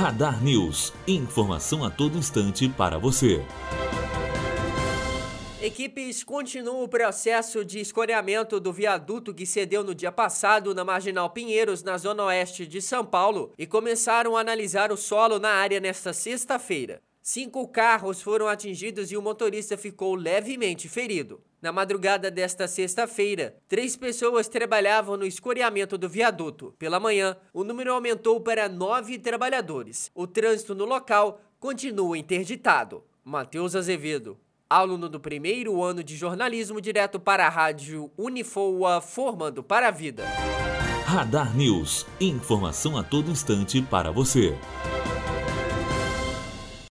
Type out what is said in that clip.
Radar News. Informação a todo instante para você. Equipes continuam o processo de escoreamento do viaduto que cedeu no dia passado na Marginal Pinheiros, na zona oeste de São Paulo, e começaram a analisar o solo na área nesta sexta-feira. Cinco carros foram atingidos e o motorista ficou levemente ferido. Na madrugada desta sexta-feira, três pessoas trabalhavam no escoreamento do viaduto. Pela manhã, o número aumentou para nove trabalhadores. O trânsito no local continua interditado. Matheus Azevedo, aluno do primeiro ano de jornalismo, direto para a rádio Unifoa, formando para a vida. Radar News. Informação a todo instante para você.